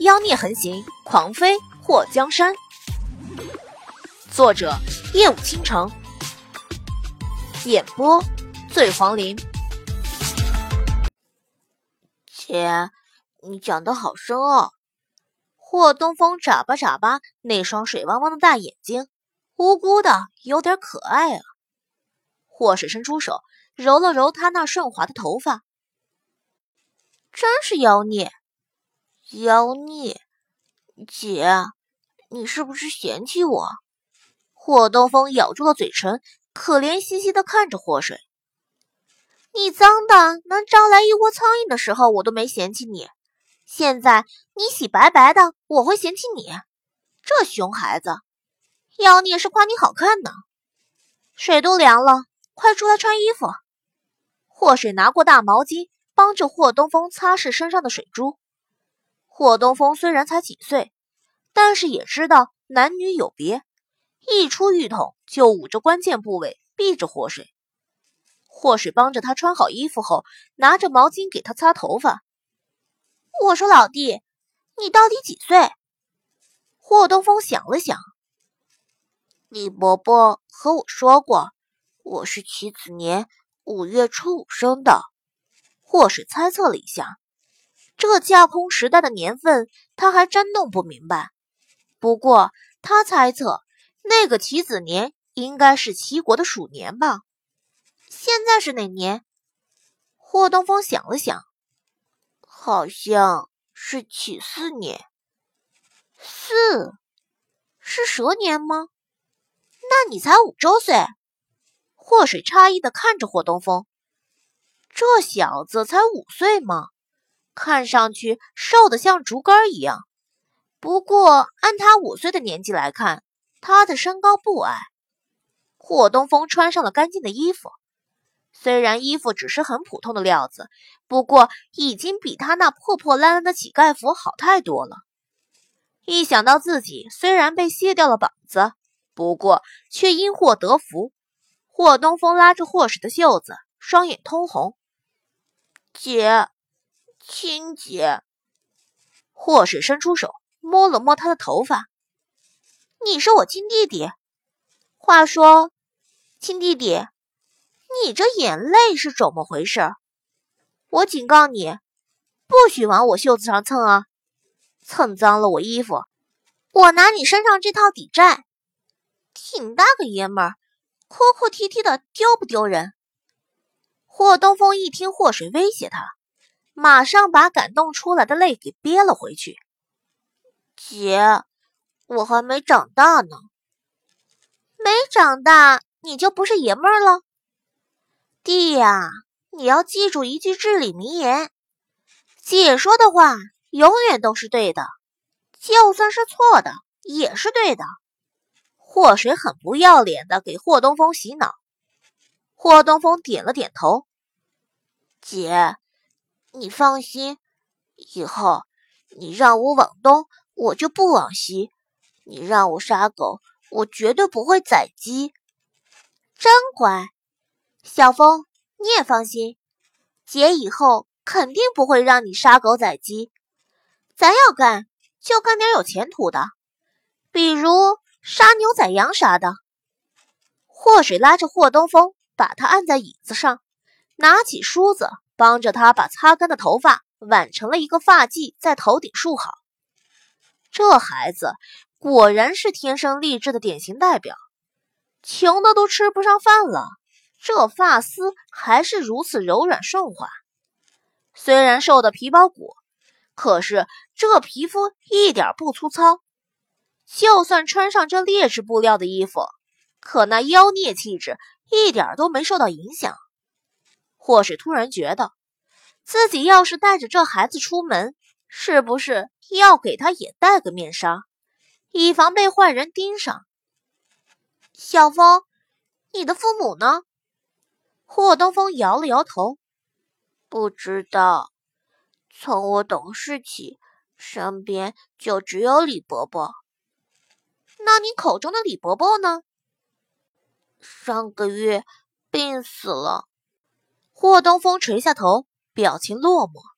妖孽横行，狂飞祸江山。作者：夜舞倾城，演播：醉黄林。姐，你讲的好深奥。霍东风眨巴眨巴那双水汪汪的大眼睛，无辜的有点可爱啊。霍水伸出手揉了揉他那顺滑的头发，真是妖孽。妖孽，姐，你是不是嫌弃我？霍东风咬住了嘴唇，可怜兮兮的看着霍水。你脏的能招来一窝苍蝇的时候，我都没嫌弃你。现在你洗白白的，我会嫌弃你？这熊孩子，妖孽是夸你好看呢。水都凉了，快出来穿衣服。霍水拿过大毛巾，帮着霍东风擦拭身上的水珠。霍东风虽然才几岁，但是也知道男女有别，一出浴桶就捂着关键部位，避着霍水。霍水帮着他穿好衣服后，拿着毛巾给他擦头发。我说：“老弟，你到底几岁？”霍东风想了想，李伯伯和我说过，我是棋子年五月初五生的。霍水猜测了一下。这架空时代的年份，他还真弄不明白。不过他猜测，那个棋子年应该是齐国的鼠年吧？现在是哪年？霍东风想了想，好像是启四年。四是蛇年吗？那你才五周岁。霍水诧异的看着霍东风，这小子才五岁吗？看上去瘦的像竹竿一样，不过按他五岁的年纪来看，他的身高不矮。霍东风穿上了干净的衣服，虽然衣服只是很普通的料子，不过已经比他那破破烂烂的乞丐服好太多了。一想到自己虽然被卸掉了膀子，不过却因祸得福，霍东风拉着霍氏的袖子，双眼通红，姐。亲姐，霍水伸出手摸了摸他的头发。你是我亲弟弟。话说，亲弟弟，你这眼泪是怎么回事？我警告你，不许往我袖子上蹭啊！蹭脏了我衣服，我拿你身上这套抵债。挺大个爷们儿，哭哭啼啼的，丢不丢人？霍东风一听霍水威胁他。马上把感动出来的泪给憋了回去。姐，我还没长大呢。没长大，你就不是爷们儿了？弟呀，你要记住一句至理名言：姐说的话永远都是对的，就算是错的也是对的。霍水很不要脸的给霍东风洗脑。霍东风点了点头。姐。你放心，以后你让我往东，我就不往西；你让我杀狗，我绝对不会宰鸡。真乖，小风，你也放心，姐以后肯定不会让你杀狗宰鸡。咱要干，就干点有前途的，比如杀牛宰羊啥的。霍水拉着霍东风，把他按在椅子上，拿起梳子。帮着他把擦干的头发挽成了一个发髻，在头顶束好。这孩子果然是天生丽质的典型代表，穷的都吃不上饭了，这发丝还是如此柔软顺滑。虽然瘦的皮包骨，可是这皮肤一点不粗糙。就算穿上这劣质布料的衣服，可那妖孽气质一点都没受到影响。或是突然觉得，自己要是带着这孩子出门，是不是要给他也戴个面纱，以防被坏人盯上？小风，你的父母呢？霍东风摇了摇头，不知道。从我懂事起，身边就只有李伯伯。那你口中的李伯伯呢？上个月病死了。霍东风垂下头，表情落寞。